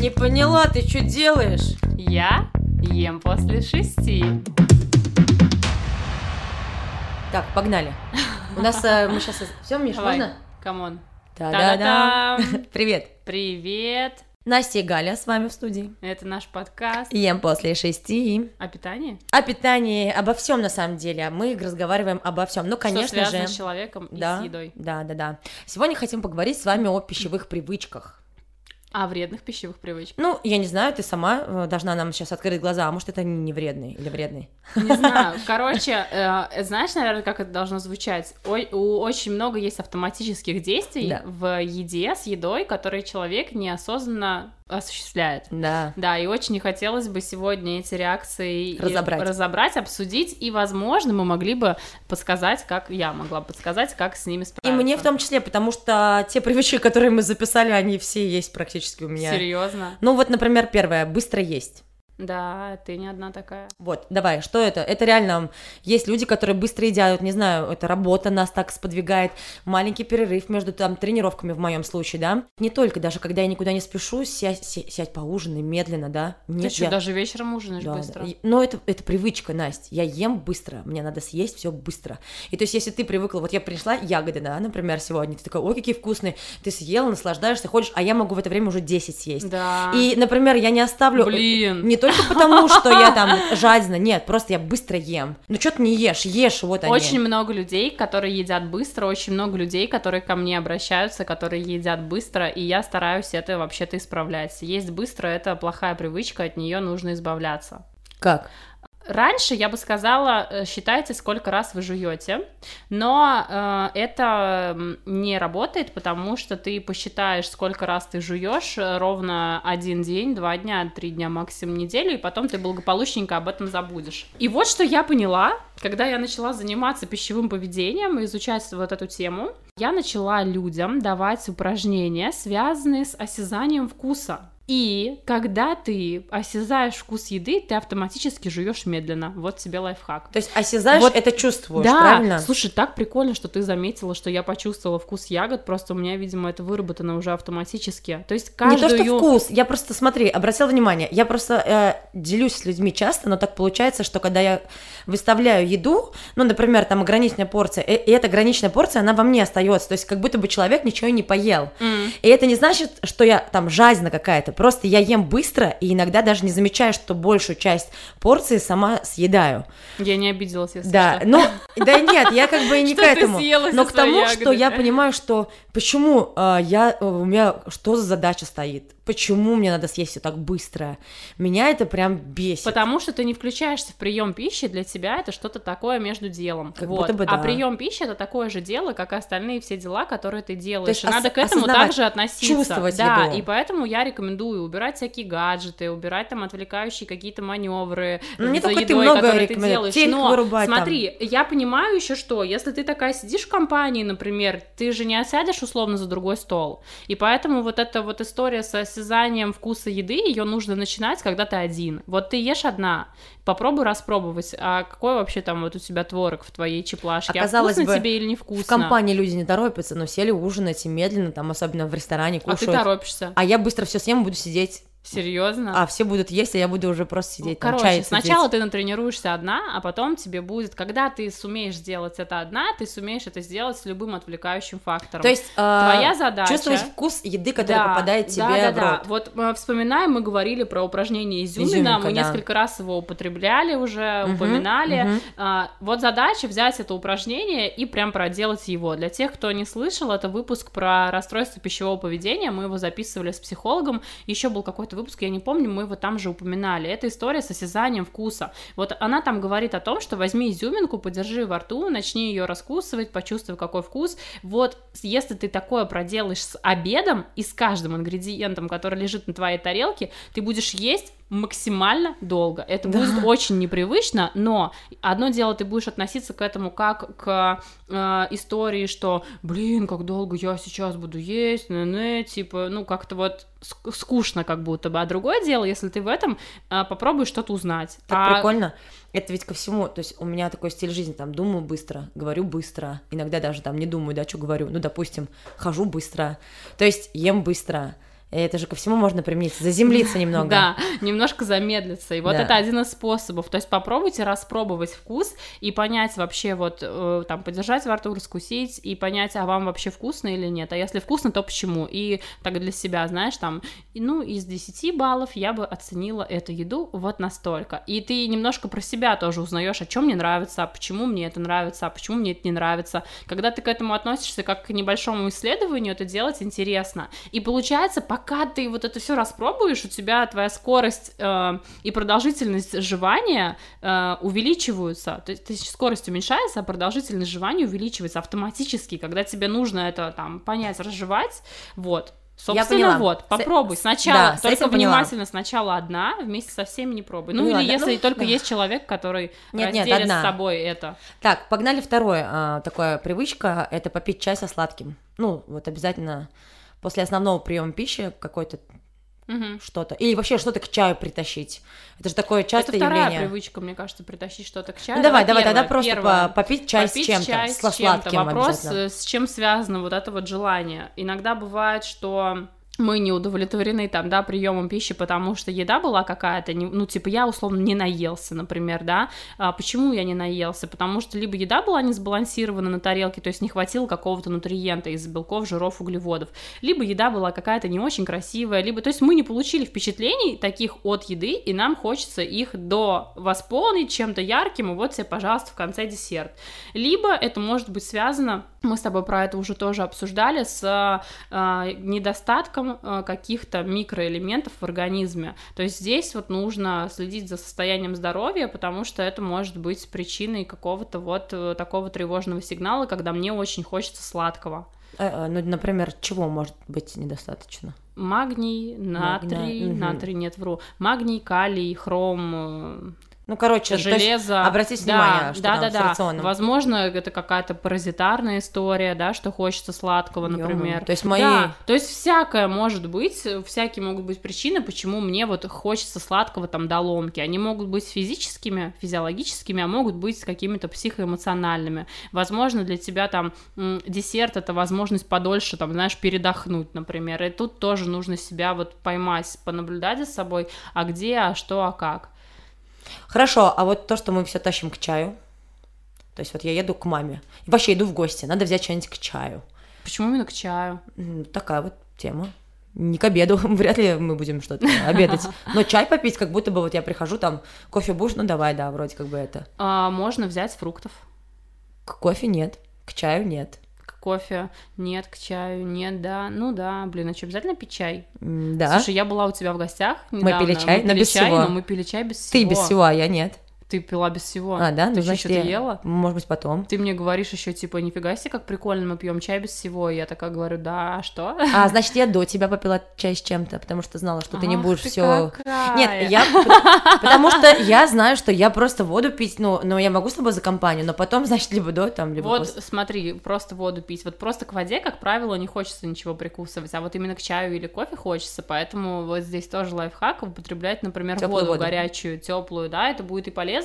Не поняла, ты что делаешь? Я ем после шести. Так, погнали. У нас э, мы сейчас... Все, Миш, Давай. можно? Come on. Та-да-да. Привет. Привет. Настя и Галя с вами в студии. Это наш подкаст Ем после шести. о питании. О питании, обо всем на самом деле. Мы разговариваем обо всем. Ну, конечно что же. с человеком Да, и с едой. да, да, да. Сегодня хотим поговорить с вами о пищевых привычках. О вредных пищевых привычках. Ну, я не знаю, ты сама э, должна нам сейчас открыть глаза, а может это не вредный или вредный? Не знаю. Короче, э, знаешь, наверное, как это должно звучать? Ой, у очень много есть автоматических действий Да. в еде с едой, которые человек неосознанно осуществляет. Да. Да, и очень хотелось бы сегодня эти реакции и Разобрать. разобрать, обсудить, и, возможно, мы могли бы подсказать, как я могла бы подсказать, как с ними И справиться. мне в том числе, потому что те привычки, которые мы записали, они все есть практически у меня. Серьезно? Ну вот, например, первое, быстро есть. Да, ты не одна такая. Вот, давай, что это? Это реально, есть люди, которые быстро едят, не знаю, это работа нас так сподвигает, маленький перерыв между там тренировками в моем случае, да? Не только, даже когда я никуда не спешу, сядь, ся- сядь поужинай медленно, да? Нет, ты что, я- даже вечером ужинаешь Да, быстро? да. Но это, это привычка, Настя. Я ем быстро, мне надо съесть все быстро. И то есть, если ты привыкла, вот я принесла ягоды, да, например, сегодня, ты такой, ой, какие вкусные, ты съела, наслаждаешься, ходишь, а я могу в это время уже 10 съесть. Да. И, например, я не оставлю... Блин. Не только потому, что я там жадина, нет, просто я быстро ем. Ну, что ты не ешь? Ешь, вот они. Очень много людей, которые едят быстро, очень много людей, которые ко мне обращаются, которые едят быстро, и я стараюсь это вообще-то исправлять. Есть быстро это плохая привычка, от нее нужно избавляться. Как? Раньше я бы сказала, э, считайте, сколько раз вы жуете, но э, это не работает, потому что ты посчитаешь, сколько раз ты жуешь э, ровно один день, два дня, три дня, максимум неделю, и потом ты благополучненько об этом забудешь. И вот что я поняла, когда я начала заниматься пищевым поведением и изучать вот эту тему, я начала людям давать упражнения, связанные с осязанием вкуса. И когда ты осязаешь вкус еды, ты автоматически жуешь медленно. Вот тебе лайфхак. То есть осязаешь, Вот- это чувствуешь, да, правильно? слушай, так прикольно, что ты заметила, что я почувствовала вкус ягод, просто у меня, видимо, это выработано уже автоматически. То есть Не каждую... то, что вкус, я просто, смотри, обратила внимание, я просто э, делюсь с людьми часто, но так получается, что когда я выставляю еду, ну, например, там ограниченная порция, и, и эта ограниченная порция, она во мне остается, то есть как будто бы человек ничего не поел. М. И это не значит, что я там жадина какая-то, просто я ем быстро и иногда даже не замечаю, что большую часть порции сама съедаю. Я не обиделась, если Да, что. ну, да нет, я как бы и не к Что этому, но к тому, что я понимаю, что почему э, я, э, у меня, что за задача стоит, почему мне надо съесть все так быстро, меня это прям бесит. Потому что ты не включаешься в прием пищи, для тебя это что-то такое между делом. Как вот. будто бы А да. прием пищи это такое же дело, как и остальные все дела, которые ты делаешь. есть и надо ос- к этому также относиться. чувствовать да, еду. и поэтому я рекомендую убирать всякие гаджеты, убирать там отвлекающие какие-то маневры. Ну, не за только ты едой, много которые ты делаешь. Телек Но вырубать там. смотри, я понимаю еще что, если ты такая сидишь в компании, например, ты же не осядешь условно за другой стол. И поэтому вот эта вот история с осязанием вкуса еды, ее нужно начинать, когда ты один. Вот ты ешь одна, попробуй распробовать, а какой вообще там вот у тебя творог в твоей чеплашке, а, Оказалось вкусно бы, тебе или не вкусно? В компании люди не торопятся, но сели ужинать и медленно, там, особенно в ресторане, А ты кушают. торопишься. А я быстро все съем, буду сидеть. Серьезно? А все будут есть, а я буду уже просто сидеть, там, Короче, чай сначала цедить. ты натренируешься одна, а потом тебе будет, когда ты сумеешь сделать это одна, ты сумеешь это сделать с любым отвлекающим фактором. То есть э, твоя задача чувствовать вкус еды, которая Да, попадает тебе да, да, в да. рот. Вот э, вспоминаем, мы говорили про упражнение изюмина, Изюминка, мы да. несколько раз его употребляли уже, Мгм, упоминали. мгм. А, вот задача взять это упражнение и прям проделать его. Для тех, кто не слышал, это выпуск про расстройство пищевого поведения, мы его записывали с психологом, еще был какой-то выпуск, я не помню, мы его там же упоминали. Это история с осязанием вкуса. Вот она там говорит о том, что возьми изюминку, подержи во рту, начни ее раскусывать, почувствуй, какой вкус. Вот если ты такое проделаешь с обедом и с каждым ингредиентом, который лежит на твоей тарелке, ты будешь есть максимально долго. Это Да. будет очень непривычно, но одно дело, ты будешь относиться к этому как к э, истории, что, блин, как долго я сейчас буду есть, не типа, ну, как-то вот ск- скучно как будто бы. А другое дело, если ты в этом э, попробуешь что-то узнать. Так А- прикольно. Это ведь ко всему, то есть у меня такой стиль жизни, там, думаю быстро, говорю быстро, иногда даже там не думаю, да, что говорю, ну, допустим, хожу быстро, то есть ем быстро, это же ко всему можно применить, заземлиться немного. Да, немножко замедлиться. И вот это один из способов. То есть попробуйте распробовать вкус и понять вообще вот, э, там, подержать во рту, раскусить и понять, а вам вообще вкусно или нет. А если вкусно, то почему? И так для себя, знаешь, там, ну, из 10 баллов я бы оценила эту еду вот настолько. И ты немножко про себя тоже узнаешь, о чем мне нравится, а почему мне это нравится, а почему мне это не нравится. Когда ты к этому относишься как к небольшому исследованию, это делать интересно. И получается, пока ты вот это все распробуешь, у тебя твоя скорость э, и продолжительность жевания э, увеличиваются. То есть, то есть скорость уменьшается, а продолжительность жевания увеличивается автоматически, когда тебе нужно это там понять, разжевать. Вот. Собственно, поняла. вот, С- попробуй. Сначала, да, только этим поняла. внимательно, сначала одна, вместе со всеми не пробуй. Ну, Поняла, или да, если ну, только да. есть человек, который Нет, нет, разделит одна. с собой это. Так, погнали второе. а, такая привычка – это попить чай со сладким. Ну, вот обязательно после основного приема пищи какой-то Мгм. что-то. Или вообще что-то к чаю притащить. Это же такое частое это вторая явление. привычка, мне кажется, притащить что-то к чаю. Ну давай, давай, тогда просто первая. по- попить чай Попить с чем-то, чай с с чем-то. сладким Вопрос, э, с чем связано вот это вот желание. Иногда бывает, что мы не удовлетворены там, да, приемом пищи, потому что еда была какая-то, ну, типа, я, условно, не наелся, например, да, а почему я не наелся? Потому что либо еда была не сбалансирована на тарелке, то есть не хватило какого-то нутриента из белков, жиров, углеводов, либо еда была какая-то не очень красивая, либо, то есть мы не получили впечатлений таких от еды, и нам хочется их до восполнить чем-то ярким, и вот тебе, пожалуйста, в конце десерт. Либо это может быть связано, мы с тобой про это уже тоже обсуждали, с э, недостатком э, каких-то микроэлементов в организме. То есть здесь вот нужно следить за состоянием здоровья, потому что это может быть причиной какого-то вот э, такого тревожного сигнала, когда мне очень хочется сладкого. Э, Ну, например, чего может быть недостаточно? Магний, натрий, мгм. натрий нет, вру, магний, калий, хром, Ну, короче, то есть железо. обратите Да, внимание, что да, там да, с да. рационом. Возможно, это какая-то паразитарная история, да, что хочется сладкого, например. То есть мои- Да, то есть всякое может быть, всякие могут быть причины, почему мне вот хочется сладкого там до ломки. Они могут быть физическими, физиологическими, а могут быть какими-то психоэмоциональными. Возможно, для тебя там десерт это возможность подольше, там, знаешь, передохнуть, например. И тут тоже нужно себя вот поймать, понаблюдать за собой, а где, а что, а как. Хорошо, а вот то, что мы все тащим к чаю, то есть вот я еду к маме, и вообще иду в гости, надо взять что-нибудь к чаю. Почему именно к чаю? Такая вот тема. Не к обеду, вряд ли мы будем что-то обедать. Но чай попить, как будто бы вот я прихожу, там, кофе будешь, ну давай, да, вроде как бы это. А, можно взять фруктов. К кофе нет, к чаю нет. Кофе нет, к чаю нет, да. Ну да, блин, а что, обязательно пить чай? Да, Слушай, я была у тебя в гостях недавно. пили чай, мы но пили без чай, всего. но мы пили чай без всего. ты без всего, а я нет. Ты пила без всего. А, да? Ты Ну, чё, значит, что-то я- ела? Может быть, потом. Ты мне говоришь еще типа, нифига себе, как прикольно, мы пьем чай без всего. И я такая говорю, да, а что? А, значит, я до тебя попила чай с чем-то, потому что знала, что ты не будешь ты все. какая. Нет, я потому что я знаю, что я просто воду пить, ну, но я могу с тобой за компанию, но потом, значит, либо до, там, либо Вот смотри, просто воду пить. Вот просто к воде, как правило, не хочется ничего прикусывать, а вот именно к чаю или кофе хочется, поэтому вот здесь тоже лайфхак употреблять, например, воду. горячую, теплую, да, это будет и полезно,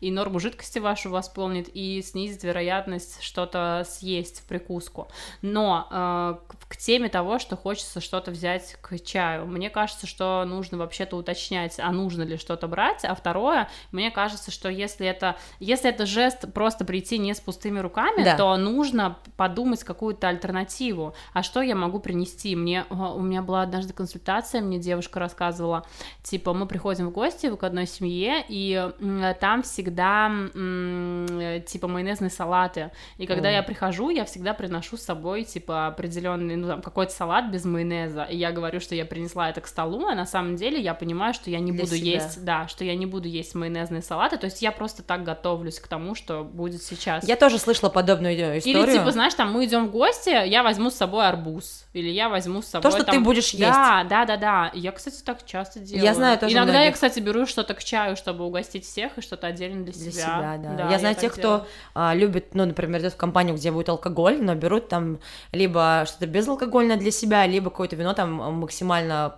и норму жидкости вашу восполнит, и снизит вероятность что-то съесть в прикуску. Но э, к- теме того, что хочется что-то взять к чаю, мне кажется, что нужно вообще-то уточнять, а нужно ли что-то брать, а второе, мне кажется, что если это, если это жест просто прийти не с пустыми руками, Да. то нужно подумать какую-то альтернативу. А что я могу принести? Мне о, у меня была однажды консультация, мне девушка рассказывала, типа мы приходим в гости к одной семье, и там всегда э, типа майонезные салаты. И когда О. я прихожу, я всегда приношу с собой типа определенный, ну там какой-то салат без майонеза. И я говорю, что я принесла это к столу, а на самом деле я понимаю, что я не Для буду себя. есть, да, что я не буду есть майонезные салаты. То есть я просто так готовлюсь к тому, что будет сейчас. Я тоже слышала подобную э, историю. Или типа, знаешь, там мы идем в гости, я возьму с собой арбуз, или я возьму с собой что там- ты будешь есть. Да, да, да, да. Я, кстати, так часто делаю. Я знаю тоже Иногда я, многих. кстати, беру что-то к чаю, чтобы угостить всех, и что-то отдельно для, Для себя. себя, да. я знаю так тех, делаю. кто а, любит, ну, например, идет в компанию, где будет алкоголь, но берут там либо что-то безалкогольное для себя, либо какое-то вино там максимально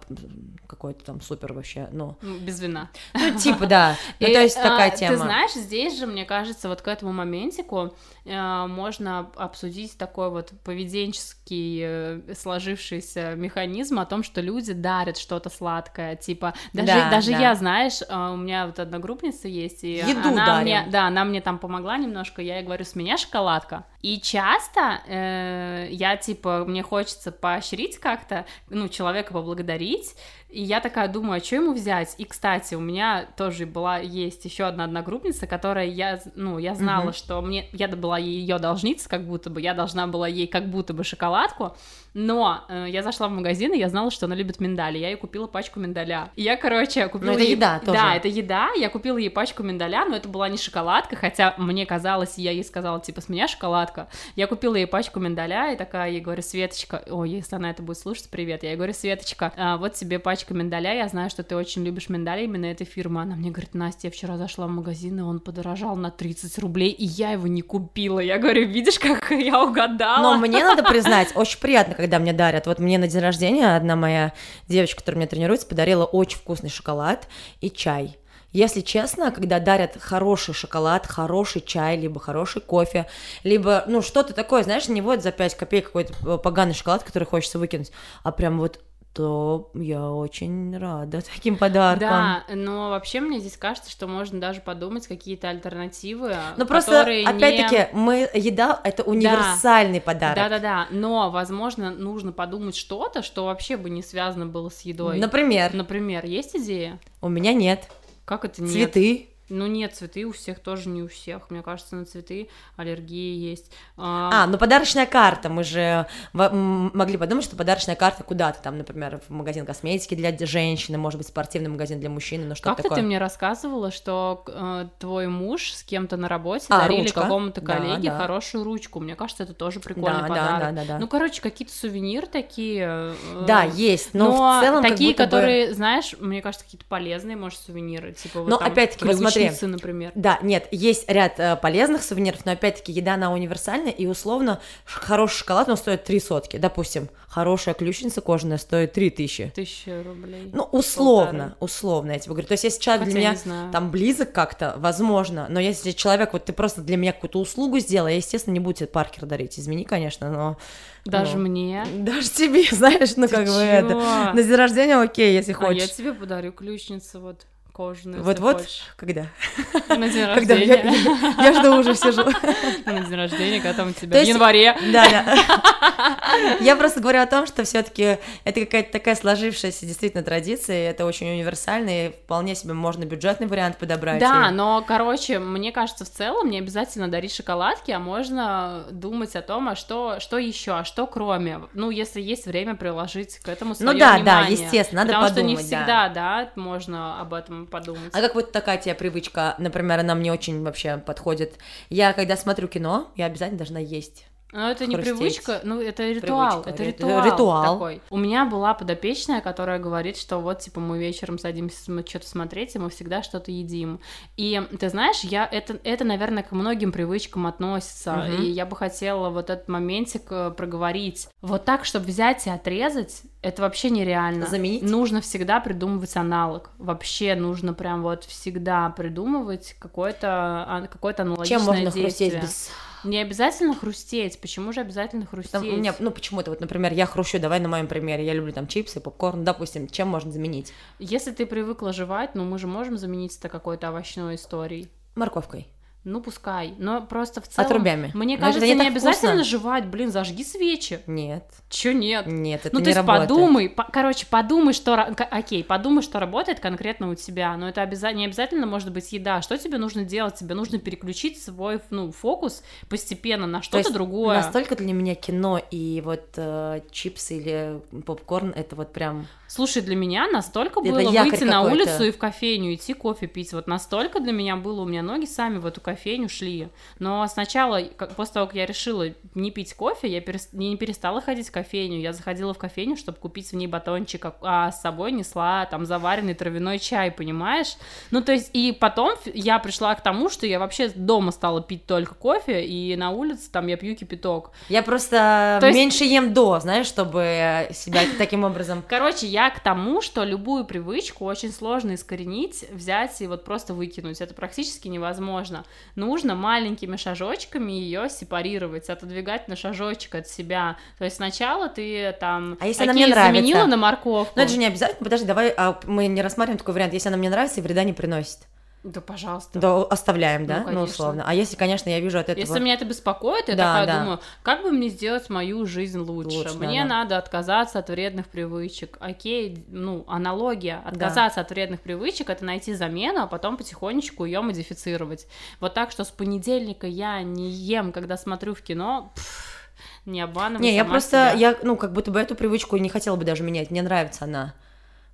какой-то там супер вообще, ну... Без вина. Ну, типа, да. Ну, то есть такая тема. Ты знаешь, здесь же, мне кажется, вот к этому моментику э, можно обсудить такой вот поведенческий э, сложившийся механизм о том, что люди дарят что-то сладкое, типа, даже, Да, даже да. я, знаешь, э, у меня вот одногруппница есть, и Еду она дарим. мне, да, она мне там помогла немножко, я ей говорю, с меня шоколадка. И часто э, я, типа, мне хочется поощрить как-то, ну, человека поблагодарить, и я такая думаю, а что ему взять? И, кстати, у меня тоже была, есть еще одна одногруппница, которая я, ну, я знала, Мгм. что мне, я была ее должница, как будто бы, я должна была ей как будто бы шоколадку, но э, я зашла в магазин, и я знала, что она любит миндали, я ей купила пачку миндаля. И я, короче, купила Ну, это ей- еда тоже. Да, это еда, я купила ей пачку миндаля, но это была не шоколадка, хотя мне казалось, я ей сказала, типа, с меня шоколадка. Я купила ей пачку миндаля, и такая ей говорю, Светочка, ой, если она это будет слушать, привет. Я ей говорю, Светочка, а, вот тебе пачка миндаля, я знаю, что ты очень любишь миндаль именно этой фирмы. Она мне говорит, Настя, я вчера зашла в магазин, и он подорожал на 30 рублей, и я его не купила. Я говорю, видишь, как я угадала? Но мне надо признать, очень приятно, когда мне дарят. Вот мне на день рождения одна моя девочка, которая меня тренируется, подарила очень вкусный шоколад и чай. Если честно, когда дарят хороший шоколад, хороший чай, либо хороший кофе, либо, ну, что-то такое, знаешь, не вот за 5 копеек какой-то э, поганый шоколад, который хочется выкинуть, а прям вот то я очень рада таким подаркам. Да, но вообще мне здесь кажется, что можно даже подумать какие-то альтернативы, Ну просто, не- опять-таки, мы еда это универсальный подарок. Да-да-да, но, возможно, нужно подумать что-то, что вообще бы не связано было с едой. Например, Например, есть идея? у меня нет. Как это нет? Цветы. Ну нет, цветы у всех тоже не у всех. Мне кажется, на цветы аллергия есть. А, ну подарочная карта. Мы же могли подумать, что подарочная карта куда-то там, например, в магазин косметики для женщины, может быть, спортивный магазин для мужчины, ну что Как-то ты мне рассказывала, что э, твой муж с кем-то на работе А, дарили ручка. какому-то Да, коллеге да. хорошую ручку. Мне кажется, это тоже прикольный да, подарок. да, да, да, да. Ну, короче, какие-то сувениры такие. э, да, есть, но, Но, в целом как такие, будто бы- которые, знаешь, мне кажется, какие-то полезные, может, сувениры, типа вот Но там опять-таки, смотри. например. Да, нет, есть ряд э, полезных сувениров, но опять-таки еда, она универсальная, и условно хороший шоколад, он стоит три сотки. Допустим, хорошая ключница кожаная стоит три тысячи. Тысяча рублей. Ну, условно, Полторы. условно, я тебе говорю. То есть, если человек Хотя для меня там близок как-то, возможно, но если человек, вот ты просто для меня какую-то услугу сделал, я, естественно, не буду тебе Паркер дарить, извини, конечно, но... Даже ну, мне. Даже тебе, знаешь, ну Ты как бы чё? это... На день рождения окей, если А я хочешь. тебе подарю ключницу вот кожаную, Вот-вот, когда? На день Когда я, рождения. я- я жду уже сижу. На день рождения, когда там у тебя То в есть- январе. Да, да. Я просто говорю о том, что все-таки это какая-то такая сложившаяся действительно традиция, это очень универсально, и вполне себе можно бюджетный вариант подобрать. Да, и- но, короче, мне кажется, в целом не обязательно дарить шоколадки, а можно думать о том, а что, что еще, а что кроме. Ну, если есть время приложить к этому свое Ну да, да, внимание. естественно, надо Потому что не подумать, да. всегда, да. можно об этом подумать. А как вот такая тебе привычка, например, она мне очень вообще подходит. Я, когда смотрю кино, я обязательно должна есть. Но это не привычка, ну это ритуал, Привычка, это ри- ритуал, ритуал. такой. У меня была подопечная, которая говорит, что вот типа мы вечером садимся мы что-то смотреть, и мы всегда что-то едим. И ты знаешь, я это это, наверное, к многим привычкам относится, Мгм. и я бы хотела вот этот моментик э, проговорить. Вот так, чтобы взять и отрезать, это вообще нереально. Заменить? Нужно всегда придумывать аналог. Вообще нужно прям вот всегда придумывать какое-то а, какое-то аналогичное Чем можно действие. хрустеть без... Не обязательно хрустеть. Почему же обязательно хрустеть? Там, у меня, ну, почему-то, вот, например, я хрущу, давай на моем примере, я люблю там чипсы, попкорн, допустим, чем можно заменить? Если ты привыкла жевать, ну мы же можем заменить это какой-то овощной историей. Морковкой. Ну, пускай. Но просто в целом... Отрубями. Мне Но это кажется, не не, так обязательно вкусно. жевать. Блин, зажги свечи. Нет, Чё нет? нет, это ну, не то есть работает. подумай, по- короче, подумай, что... Окей, подумай, что работает конкретно у тебя, но это обяза- не обязательно может быть еда. Что тебе нужно делать? Тебе нужно переключить свой, ну, фокус постепенно на То что-то другое. Настолько для меня кино и вот э, чипсы или попкорн, это вот прям... Слушай, для меня настолько Это было выйти на улицу и в кофейню идти кофе пить. Вот настолько для меня было, у меня ноги сами в эту кофейню, шли. Но сначала, как, после того, как я решила не пить кофе, я перес, не перестала ходить в кофейню. Я заходила в кофейню, чтобы купить в ней батончик, а, а с собой несла там заваренный травяной чай, понимаешь? Ну, то есть, и потом я пришла к тому, что я вообще дома стала пить только кофе, и на улице там я пью кипяток. Я просто То есть- меньше ем до, знаешь, чтобы себя таким образом... Короче, я к тому, что любую привычку очень сложно искоренить, взять и вот просто выкинуть. Это практически невозможно. Нужно маленькими шажочками ее сепарировать, отодвигать на шажочек от себя. То есть сначала ты там А если она мне нравится? заменила на морковку. Но это же не обязательно. Подожди, давай а, мы не рассматриваем такой вариант. Если она мне нравится и вреда не приносит, Да, пожалуйста. то оставляем, Ну, да? Ну, конечно. условно. А если, конечно, я вижу от этого... Если меня это беспокоит, я Да, такая да. думаю, как бы мне сделать мою жизнь лучше? Лучше, да, мне да. надо отказаться от вредных привычек. Окей, ну, аналогия. Отказаться от вредных привычек это найти замену, а потом потихонечку ее модифицировать. Вот так, что с понедельника я не ем, когда смотрю в кино. пф, не обманывай Не, я просто, себя. я, ну, как будто бы эту привычку не хотела бы даже менять, мне нравится она,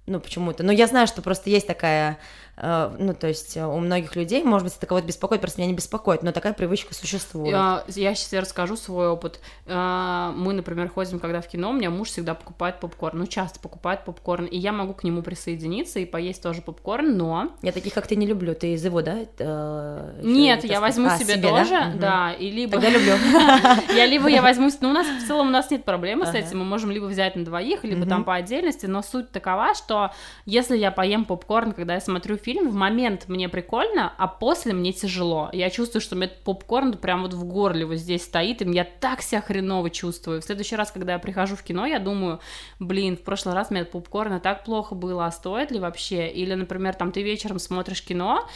ну, почему-то. Но я знаю, что просто есть такая, ну, то есть э, у многих людей, может быть, это кого-то беспокоит, просто меня не беспокоит, но такая привычка существует. Я, я сейчас расскажу свой опыт. Мы, например, ходим, когда в кино, у меня муж всегда покупает попкорн, ну, часто покупает попкорн, и я могу к нему присоединиться и поесть тоже попкорн, но... Я таких, как ты, не люблю. Ты из его, да? э, Нет, я возьму А, себе, да? тоже, да, и либо... Тогда люблю. Я либо я возьму, ну у нас в целом у нас нет проблемы с этим, мы можем либо взять на двоих, либо там по отдельности, но суть такова, что если я поем попкорн, когда я смотрю фильм, в момент мне прикольно, а после мне тяжело. Я чувствую, что у меня этот попкорн прям вот в горле вот здесь стоит, и я так себя хреново чувствую. В следующий раз, когда я прихожу в кино, я думаю, блин, в прошлый раз мне от попкорна так плохо было, а стоит ли вообще? Или, например, там ты вечером смотришь кино,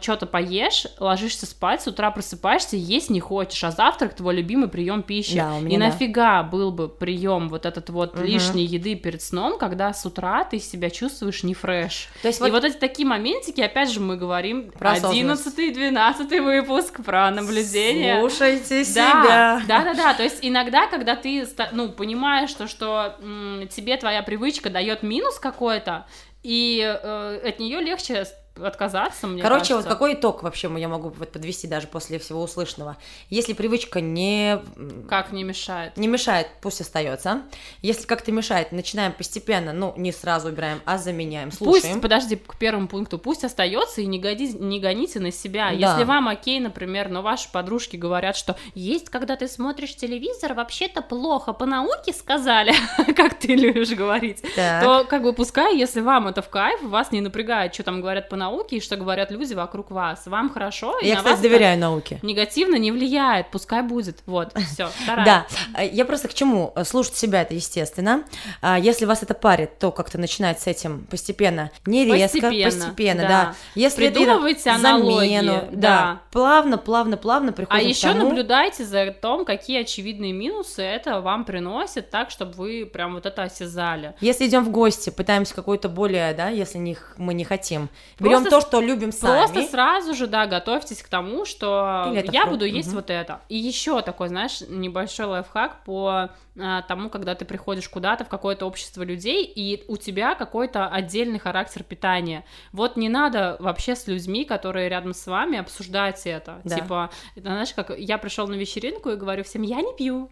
что-то поешь, ложишься спать, с утра просыпаешься, есть не хочешь, а завтрак твой любимый прием пищи. Да, у меня и да. нафига был бы прием вот этот вот Мгм. лишней еды перед сном, когда с утра ты себя чувствуешь не фреш. То есть И вот эти такие моментики, опять же, мы говорим Про осознанность. 11 12 выпуск про наблюдение. Слушайте Да, себя. да, да, да. То есть иногда, когда ты ну, понимаешь, что, что тебе твоя привычка дает минус какой-то, и э, от нее легче отказаться, мне Короче, вот кажется. какой итог вообще я могу вот подвести даже после всего услышанного? Если привычка не Как не мешает. не мешает, пусть остается. Если как-то мешает, начинаем постепенно, ну, не сразу убираем, а заменяем, слушаем. Пусть, подожди, к первому пункту, пусть остается и не, годи- не гоните на себя. Да. Если вам окей, например, но ваши подружки говорят, что есть, когда ты смотришь телевизор, вообще-то плохо, по науке сказали, как ты любишь говорить, то как бы пускай, если вам это в кайф, вас не напрягает, что там говорят по науке и что говорят люди вокруг вас. Вам хорошо, и Я, на кстати, это доверяю науке. негативно не влияет, пускай будет. Вот, все. Да, А, я просто к чему? Слушать себя это естественно. А Если вас это парит, то как-то начинать с этим постепенно, не резко, Постепенно, постепенно, да. да. Если это Придумывайте аналогии, замену, да. да, плавно, плавно, плавно приходим А к еще тому- наблюдайте за том, какие очевидные минусы это вам приносит, так, чтобы вы прям вот это осязали. Если идем в гости, пытаемся какое-то более, да, если не, мы не хотим, берем Просто то, что любим сами. Просто сразу же, да, готовьтесь к тому, что Или я буду есть мгм. вот это. И еще такой, знаешь, небольшой лайфхак по а, тому, когда ты приходишь куда-то в какое-то общество людей, и у тебя какой-то отдельный характер питания. Вот не надо вообще с людьми, которые рядом с вами, обсуждать это. Да. Типа, это, знаешь, как я пришел на вечеринку и говорю всем, я не пью.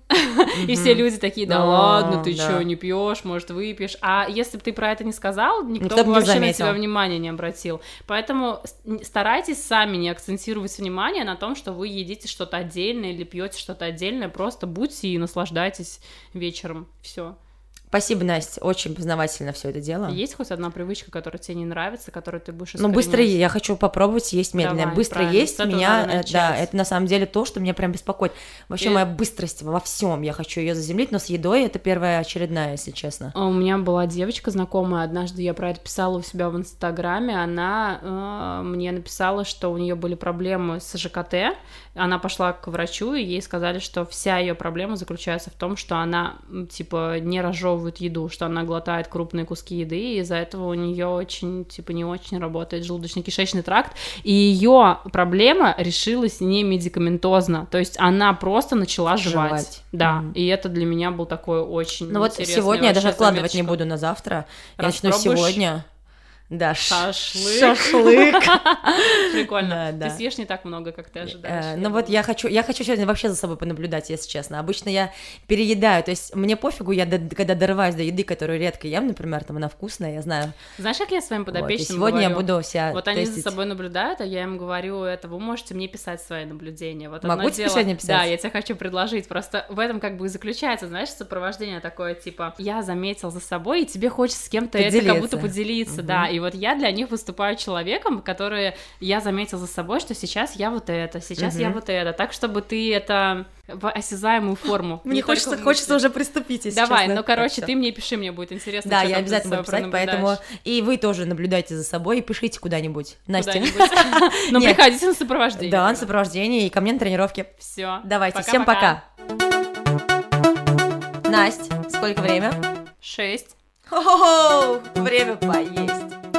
И все люди такие, да А, ладно, ты что, не пьешь, может, выпьешь. А если бы ты про это не сказал, никто бы вообще на тебя внимания не обратил. Поэтому старайтесь сами не акцентировать внимание на том, что вы едите что-то отдельное или пьете что-то отдельное. Просто будьте и наслаждайтесь вечером. Все. Спасибо, Настя, очень познавательно все это дело. Есть хоть одна привычка, которая тебе не нравится, которую ты будешь Ну, быстро я хочу попробовать есть медленно. Давай, быстро правильно, есть меня, э, да, это на самом деле то, что меня прям беспокоит. Вообще И- моя быстрость во всем, я хочу ее заземлить, но с едой это первая очередная, если честно. А У меня была девочка знакомая, однажды я про это писала у себя в Инстаграме, она э, мне написала, что у нее были проблемы с ЖКТ, она пошла к врачу, и ей сказали, что вся ее проблема заключается в том, что она, типа, не разжевывает еду, что она глотает крупные куски еды, и из-за этого у нее очень, типа, не очень работает желудочно-кишечный тракт, и ее проблема решилась не медикаментозно, то есть она просто начала жевать. Жевать. Да, Мгм. и это для меня был такой очень Ну вот сегодня я даже откладывать не заметочка. буду на завтра. Я начну сегодня. Да, Шашлык. шашлык. Прикольно. Да, да. Ты съешь не так много, как ты ожидаешь. Э, я Ну вот я хочу, я хочу сегодня вообще за собой понаблюдать, если честно. Обычно я переедаю, то есть мне пофигу, я до- когда дорываюсь до еды, которую редко ем, например, там она вкусная, я знаю. Знаешь, как я своим Вот, подопечным сегодня я говорю? буду вся Вот они за тестить. собой наблюдают, а я им говорю, это вы можете мне писать свои наблюдения. Вот Могу тебе дело- сегодня писать? Да, я тебе хочу предложить. Просто в этом как бы и заключается, знаешь, сопровождение такое, типа, я заметил за собой, и тебе хочется с кем-то это как будто поделиться, Мгм. да. И вот я для них выступаю человеком, который я заметил за собой, что сейчас я вот это, сейчас я Мгм. вот это, так, чтобы ты это в осязаемую форму. Мне не хочется, хочется уже приступить, если Давай, честно. ну, короче, Так ты мне пиши, мне будет интересно. Да, я обязательно за буду писать, поэтому и вы тоже наблюдайте за собой и пишите куда-нибудь. Настя. Но Нет. приходите на сопровождение. Да, на сопровождение и ко мне на тренировке. Все. Давайте, всем пока. Настя, сколько время? Шесть. Хо-хо-хо, время поесть.